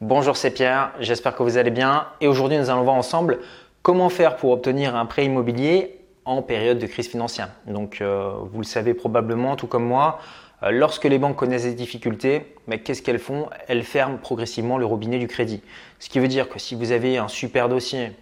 Bonjour, c'est Pierre, j'espère que vous allez bien et aujourd'hui nous allons voir ensemble comment faire pour obtenir un prêt immobilier en période de crise financière. Donc euh, vous le savez probablement tout comme moi, euh, lorsque les banques connaissent des difficultés, mais qu'est-ce qu'elles font? Elles ferment progressivement le robinet du crédit. Ce qui veut dire que si vous avez un super dossier,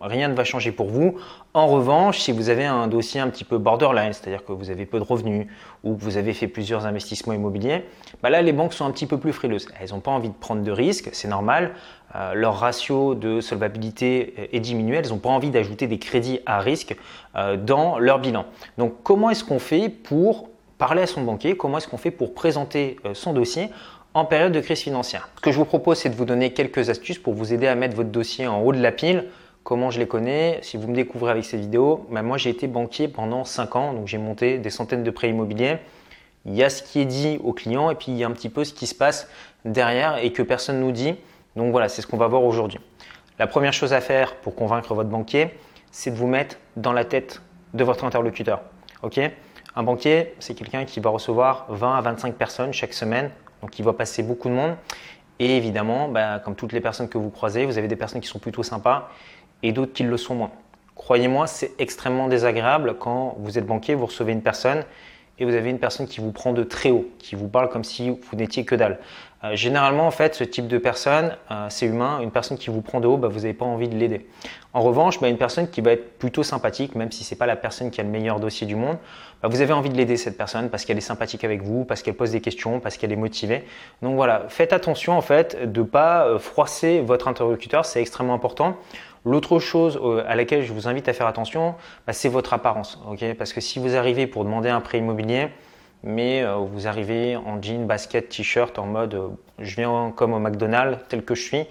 rien ne va changer pour vous. En revanche, si vous avez un dossier un petit peu borderline, c'est-à-dire que vous avez peu de revenus ou que vous avez fait plusieurs investissements immobiliers, bah là les banques sont un petit peu plus frileuses. Elles n'ont pas envie de prendre de risques, c'est normal. Euh, leur ratio de solvabilité est diminué, elles n'ont pas envie d'ajouter des crédits à risque euh, dans leur bilan. Donc comment est-ce qu'on fait pour parler à son banquier? Comment est-ce qu'on fait pour présenter euh, son dossier en période de crise financière? Ce que je vous propose, c'est de vous donner quelques astuces pour vous aider à mettre votre dossier en haut de la pile Comment je les connais Si vous me découvrez avec ces vidéos, bah, moi j'ai été banquier pendant 5 ans, donc j'ai monté des centaines de prêts immobiliers. Il y a ce qui est dit aux clients et puis il y a un petit peu ce qui se passe derrière et que personne ne nous dit. Donc voilà, c'est ce qu'on va voir aujourd'hui. La première chose à faire pour convaincre votre banquier, c'est de vous mettre dans la tête de votre interlocuteur. Ok? Un banquier, c'est quelqu'un qui va recevoir 20 à 25 personnes chaque semaine, donc il va passer beaucoup de monde. Et évidemment, bah, comme toutes les personnes que vous croisez, vous avez des personnes qui sont plutôt sympas et d'autres qui le sont moins. Croyez-moi, c'est extrêmement désagréable quand vous êtes banquier, vous recevez une personne et vous avez une personne qui vous prend de très haut, qui vous parle comme si vous n'étiez que dalle. Euh, généralement, en fait, ce type de personne, euh, c'est humain. Une personne qui vous prend de haut, bah, vous n'avez pas envie de l'aider. En revanche, bah, une personne qui va être plutôt sympathique, même si ce n'est pas la personne qui a le meilleur dossier du monde, bah, vous avez envie de l'aider cette personne parce qu'elle est sympathique avec vous, parce qu'elle pose des questions, parce qu'elle est motivée. Donc voilà, faites attention en fait de ne pas euh, froisser votre interlocuteur, c'est extrêmement important. L'autre chose euh, à laquelle je vous invite à faire attention, bah, c'est votre apparence. Parce que si vous arrivez pour demander un prêt immobilier, mais euh, vous arrivez en jean, basket, t-shirt, en mode euh, je viens comme au McDonald's tel que je suis,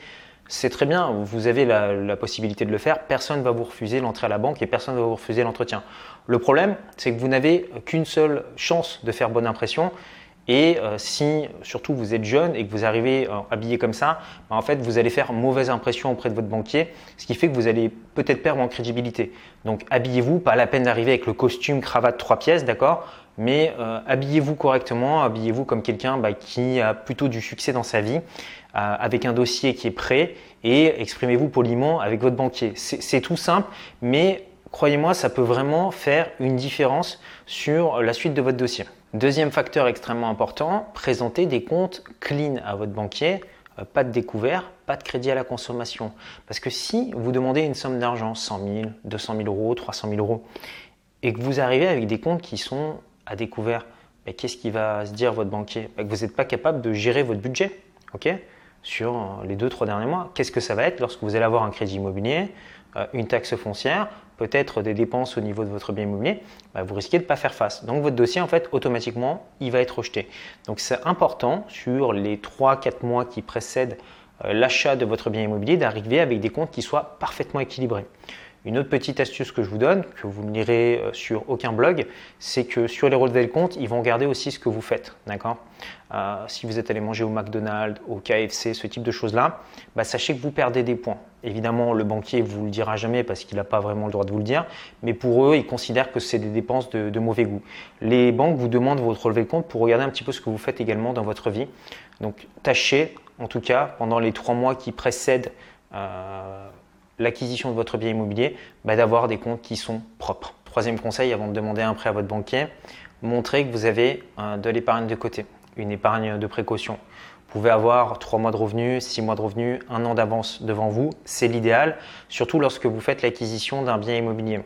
c'est très bien, vous avez la, possibilité de le faire, personne ne va vous refuser l'entrée à la banque et personne ne va vous refuser l'entretien. Le problème, c'est que vous n'avez qu'une seule chance de faire bonne impression, et euh, si surtout vous êtes jeune et que vous arrivez euh, habillé comme ça, bah, en fait vous allez faire mauvaise impression auprès de votre banquier, ce qui fait que vous allez peut-être perdre en crédibilité. Donc habillez-vous, pas la peine d'arriver avec le costume, cravate, trois pièces, d'accord? Mais euh, habillez-vous correctement, habillez-vous comme quelqu'un bah, qui a plutôt du succès dans sa vie, avec un dossier qui est prêt et exprimez-vous poliment avec votre banquier. C'est tout simple, mais croyez-moi, ça peut vraiment faire une différence sur la suite de votre dossier. Deuxième facteur extrêmement important, présenter des comptes clean à votre banquier, euh, pas de découvert, pas de crédit à la consommation. Parce que si vous demandez une somme d'argent, 100 000, 200 000 euros, 300 000 euros, et que vous arrivez avec des comptes qui sont à découvert, qu'est-ce qui va se dire votre banquier? Que vous n'êtes pas capable de gérer votre budget ok? Sur euh, les deux, trois derniers mois. Qu'est-ce que ça va être lorsque vous allez avoir un crédit immobilier, euh, une taxe foncière, peut-être des dépenses au niveau de votre bien immobilier, bah, vous risquez de ne pas faire face. Donc votre dossier, en fait, automatiquement, il va être rejeté. Donc c'est important sur les 3-4 mois qui précèdent euh, l'achat de votre bien immobilier d'arriver avec des comptes qui soient parfaitement équilibrés. Une autre petite astuce que je vous donne, que vous ne lirez euh, sur aucun blog, c'est que sur les relevés de compte, ils vont regarder aussi ce que vous faites. D'accord? Euh, Si vous êtes allé manger au McDonald's, au KFC, ce type de choses-là, bah, sachez que vous perdez des points. Évidemment, le banquier ne vous le dira jamais parce qu'il n'a pas vraiment le droit de vous le dire, mais pour eux, ils considèrent que c'est des dépenses de, mauvais goût. Les banques vous demandent votre relevé de compte pour regarder un petit peu ce que vous faites également dans votre vie. Donc, tâchez, en tout cas, pendant les trois mois qui précèdent euh, l'acquisition de votre bien immobilier, bah, d'avoir des comptes qui sont propres. Troisième conseil, avant de demander un prêt à votre banquier, montrez que vous avez euh, de l'épargne de côté, une épargne de précaution. Vous pouvez avoir trois mois de revenus, six mois de revenus, un an d'avance devant vous. C'est l'idéal, surtout lorsque vous faites l'acquisition d'un bien immobilier.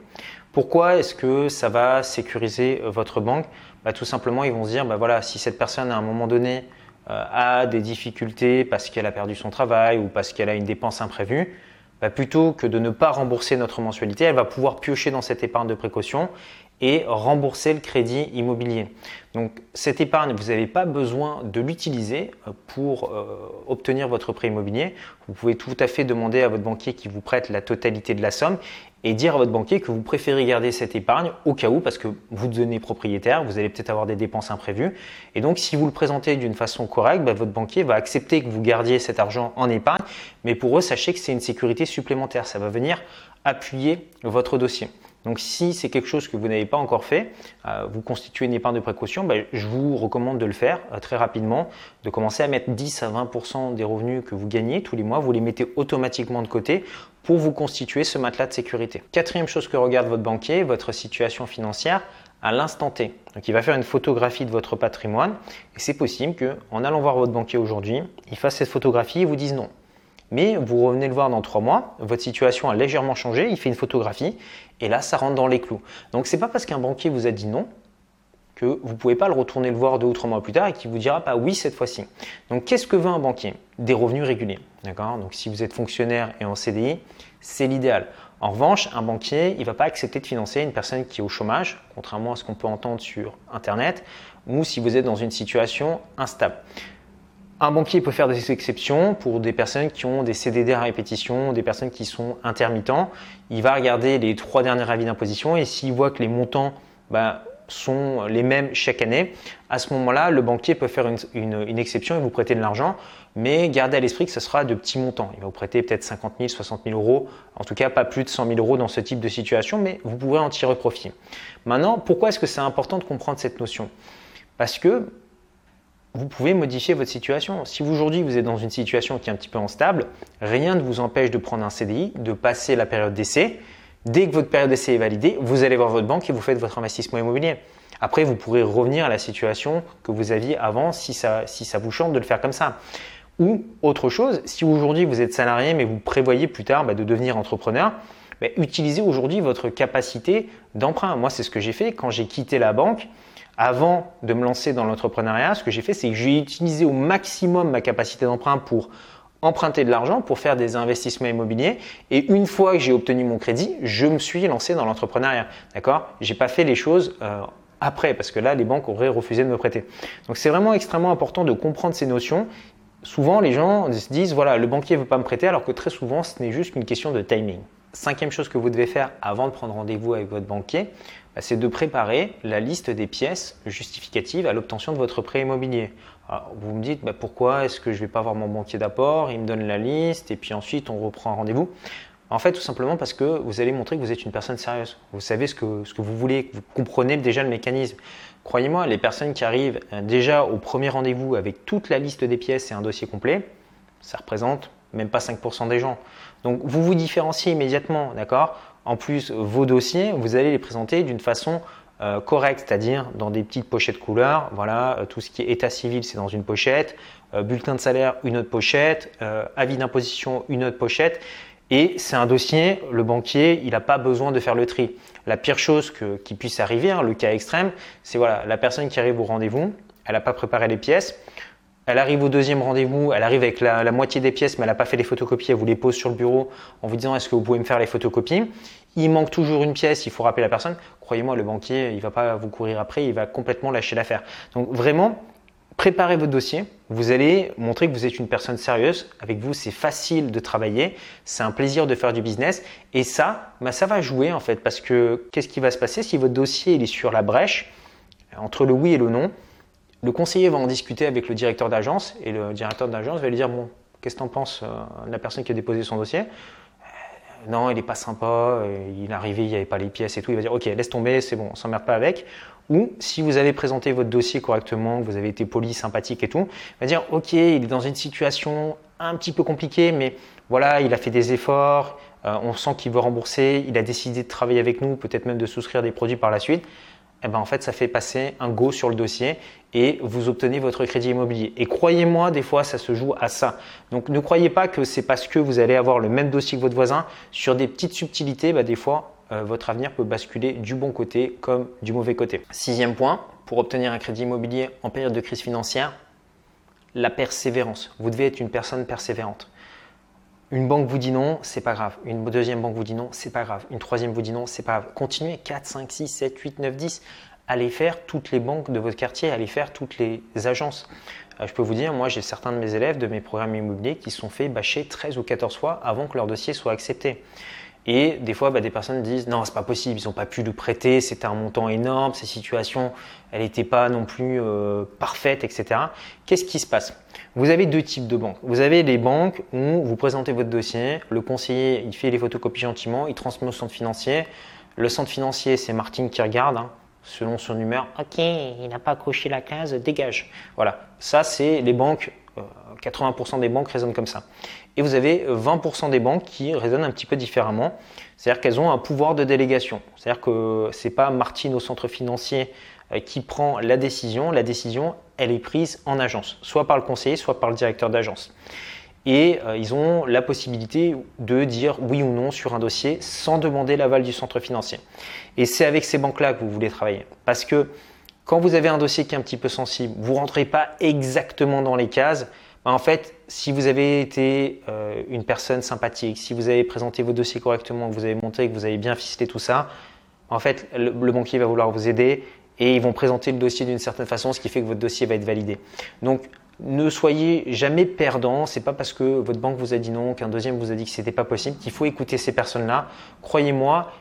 Pourquoi est-ce que ça va sécuriser euh, votre banque? Bah, Tout simplement, ils vont se dire, bah, voilà, si cette personne à un moment donné euh, a des difficultés parce qu'elle a perdu son travail ou parce qu'elle a une dépense imprévue, bah, plutôt que de ne pas rembourser notre mensualité, elle va pouvoir piocher dans cette épargne de précaution et rembourser le crédit immobilier. Donc cette épargne, vous n'avez pas besoin de l'utiliser euh, pour euh, obtenir votre prêt immobilier. Vous pouvez tout à fait demander à votre banquier qui vous prête la totalité de la somme et dire à votre banquier que vous préférez garder cette épargne au cas où, parce que vous devenez propriétaire, vous allez peut-être avoir des dépenses imprévues. Et donc, si vous le présentez d'une façon correcte, bah, votre banquier va accepter que vous gardiez cet argent en épargne. Mais pour eux, sachez que c'est une sécurité supplémentaire. Ça va venir appuyer votre dossier. Donc si c'est quelque chose que vous n'avez pas encore fait, euh, vous constituez une épargne de précaution, ben, je vous recommande de le faire euh, très rapidement, de commencer à mettre 10 à 20% des revenus que vous gagnez tous les mois, vous les mettez automatiquement de côté pour vous constituer ce matelas de sécurité. Quatrième chose que regarde votre banquier, votre situation financière à l'instant T. Donc il va faire une photographie de votre patrimoine et c'est possible qu'en allant voir votre banquier aujourd'hui, il fasse cette photographie et vous dise non. Mais vous revenez le voir dans trois mois, votre situation a légèrement changé, il fait une photographie et là ça rentre dans les clous. Donc c'est pas parce qu'un banquier vous a dit non que vous ne pouvez pas le retourner le voir deux ou trois mois plus tard et qu'il vous dira pas oui cette fois-ci. Donc qu'est-ce que veut un banquier? Des revenus réguliers. D'accord? Donc si vous êtes fonctionnaire et en CDI, c'est l'idéal. En revanche, un banquier, il ne va pas accepter de financer une personne qui est au chômage, contrairement à ce qu'on peut entendre sur Internet, ou si vous êtes dans une situation instable. Un banquier peut faire des exceptions pour des personnes qui ont des CDD à répétition, des personnes qui sont intermittents. Il va regarder les trois derniers avis d'imposition et s'il voit que les montants bah, sont les mêmes chaque année, à ce moment-là, le banquier peut faire une, exception et vous prêter de l'argent, mais gardez à l'esprit que ce sera de petits montants. Il va vous prêter peut-être 50 000, 60 000 euros, en tout cas pas plus de 100 000 euros dans ce type de situation, mais vous pourrez en tirer profit. Maintenant, pourquoi est-ce que c'est important de comprendre cette notion? Parce que vous pouvez modifier votre situation. Si aujourd'hui vous êtes dans une situation qui est un petit peu instable, rien ne vous empêche de prendre un CDI, de passer la période d'essai, Dès que votre période d'essai est validée, vous allez voir votre banque et vous faites votre investissement immobilier. Après, vous pourrez revenir à la situation que vous aviez avant si ça, vous chante de le faire comme ça. Ou autre chose, si aujourd'hui vous êtes salarié mais vous prévoyez plus tard bah, de devenir entrepreneur, bah, utilisez aujourd'hui votre capacité d'emprunt. Moi, c'est ce que j'ai fait quand j'ai quitté la banque. Avant de me lancer dans l'entrepreneuriat, ce que j'ai fait, c'est que j'ai utilisé au maximum ma capacité d'emprunt pour emprunter de l'argent pour faire des investissements immobiliers. Et une fois que j'ai obtenu mon crédit, je me suis lancé dans l'entrepreneuriat. D'accord? J'ai pas fait les choses euh, après parce que là, les banques auraient refusé de me prêter. Donc c'est vraiment extrêmement important de comprendre ces notions. Souvent, les gens se disent voilà, le banquier veut pas me prêter, alors que très souvent, ce n'est juste qu'une question de timing. Cinquième chose que vous devez faire avant de prendre rendez-vous avec votre banquier, c'est de préparer la liste des pièces justificatives à l'obtention de votre prêt immobilier. vous me dites bah, pourquoi est-ce que je ne vais pas voir mon banquier d'apport, il me donne la liste et puis ensuite on reprend un rendez-vous. En fait, tout simplement parce que vous allez montrer que vous êtes une personne sérieuse. Vous savez ce que, ce que vous voulez, vous comprenez déjà le mécanisme. Croyez-moi, les personnes qui arrivent euh, déjà au premier rendez-vous avec toute la liste des pièces et un dossier complet, ça représente même pas 5% des gens. Donc vous vous différenciez immédiatement, d'accord? En plus, vos dossiers, vous allez les présenter d'une façon euh, correcte, c'est-à-dire dans des petites pochettes couleurs. Voilà, euh, tout ce qui est état civil, c'est dans une pochette. Euh, bulletin de salaire, une autre pochette. avis d'imposition, une autre pochette. Et c'est un dossier, le banquier, il n'a pas besoin de faire le tri. La pire chose qui puisse arriver, hein, le cas extrême, c'est voilà, la personne qui arrive au rendez-vous, elle n'a pas préparé les pièces. Elle arrive au deuxième rendez-vous, elle arrive avec la, moitié des pièces, mais elle n'a pas fait les photocopies, elle vous les pose sur le bureau en vous disant est-ce que vous pouvez me faire les photocopies? Il manque toujours une pièce, il faut rappeler la personne. Croyez-moi, le banquier, il ne va pas vous courir après, il va complètement lâcher l'affaire. Donc vraiment, préparez votre dossier. Vous allez montrer que vous êtes une personne sérieuse. Avec vous, c'est facile de travailler, c'est un plaisir de faire du business. Et ça, bah, ça va jouer en fait, parce que qu'est-ce qui va se passer si votre dossier est sur la brèche? Entre le oui et le non le conseiller va en discuter avec le directeur d'agence et le directeur d'agence va lui dire Bon, qu'est-ce que tu en penses euh, la personne qui a déposé son dossier? Euh, Non, il n'est pas sympa, euh, il est arrivé, il n'y pas les pièces et tout. Il va dire Ok, laisse tomber, c'est bon, on s'emmerde pas avec. Ou si vous avez présenté votre dossier correctement, que vous avez été poli, sympathique et tout, il va dire Ok, il est dans une situation un petit peu compliquée, mais voilà, il a fait des efforts, on sent qu'il veut rembourser, il a décidé de travailler avec nous, peut-être même de souscrire des produits par la suite. Eh ben, en fait, ça fait passer un go sur le dossier et vous obtenez votre crédit immobilier. Et croyez-moi, des fois, ça se joue à ça. Donc, ne croyez pas que c'est parce que vous allez avoir le même dossier que votre voisin. Sur des petites subtilités, bah, des fois, euh, votre avenir peut basculer du bon côté comme du mauvais côté. Sixième point, pour obtenir un crédit immobilier en période de crise financière, la persévérance. Vous devez être une personne persévérante. Une banque vous dit non, c'est pas grave. Une deuxième banque vous dit non, c'est pas grave. Une troisième vous dit non, c'est pas grave. Continuez 4, 5, 6, 7, 8, 9, 10. Allez faire toutes les banques de votre quartier, allez faire toutes les agences. Euh, je peux vous dire, moi j'ai certains de mes élèves de mes programmes immobiliers qui se sont fait bâcher 13 ou 14 fois avant que leur dossier soit accepté. Et des fois, bah, des personnes disent non, c'est pas possible, ils n'ont pas pu le prêter, c'était un montant énorme, ces situations, elle n'était pas non plus euh, parfaite, etc. Qu'est-ce qui se passe? Vous avez deux types de banques. Vous avez les banques où vous présentez votre dossier, le conseiller, il fait les photocopies gentiment, il transmet au centre financier, Le centre financier, c'est Martine qui regarde. Hein, selon son humeur, ok, il n'a pas coché la case, dégage. Voilà, ça c'est les banques, 80% euh, des banques raisonnent comme ça. Et vous avez 20% des banques qui raisonnent un petit peu différemment, c'est-à-dire qu'elles ont un pouvoir de délégation. C'est-à-dire que ce n'est pas Martine au centre financier euh, qui prend la décision, la décision, elle est prise en agence, soit par le conseiller, soit par le directeur d'agence et euh, ils ont la possibilité de dire oui ou non sur un dossier sans demander l'aval du centre financier. Et c'est avec ces banques-là que vous voulez travailler. Parce que quand vous avez un dossier qui est un petit peu sensible, vous ne rentrez pas exactement dans les cases. Bah, en fait, si vous avez été euh, une personne sympathique, si vous avez présenté vos dossiers correctement, que vous avez monté, que vous avez bien ficelé tout ça, en fait, le, banquier va vouloir vous aider et ils vont présenter le dossier d'une certaine façon, ce qui fait que votre dossier va être validé. Donc, ne soyez jamais perdant. C'est pas parce que votre banque vous a dit non, qu'un deuxième vous a dit que c'était pas possible qu'il faut écouter ces personnes-là. Croyez-moi,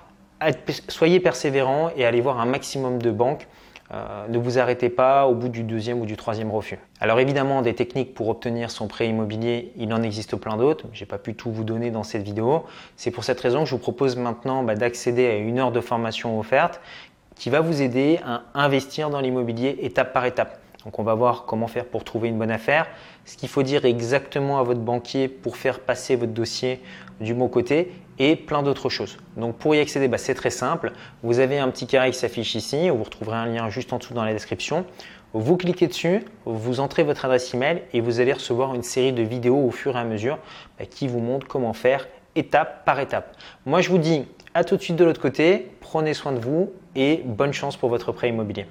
soyez persévérant et allez voir un maximum de banques. Euh, ne vous arrêtez pas au bout du deuxième ou du troisième refus. Alors évidemment, des techniques pour obtenir son prêt immobilier, il en existe plein d'autres. Je n'ai pas pu tout vous donner dans cette vidéo. C'est pour cette raison que je vous propose maintenant bah, d'accéder à une heure de formation offerte qui va vous aider à investir dans l'immobilier étape par étape. Donc on va voir comment faire pour trouver une bonne affaire, ce qu'il faut dire exactement à votre banquier pour faire passer votre dossier du bon côté et plein d'autres choses. Donc pour y accéder, bah, c'est très simple. Vous avez un petit carré qui s'affiche ici, vous retrouverez un lien juste en dessous dans la description. Vous cliquez dessus, vous entrez votre adresse email et vous allez recevoir une série de vidéos au fur et à mesure bah, qui vous montrent comment faire étape par étape. Moi je vous dis à tout de suite de l'autre côté, prenez soin de vous et bonne chance pour votre prêt immobilier.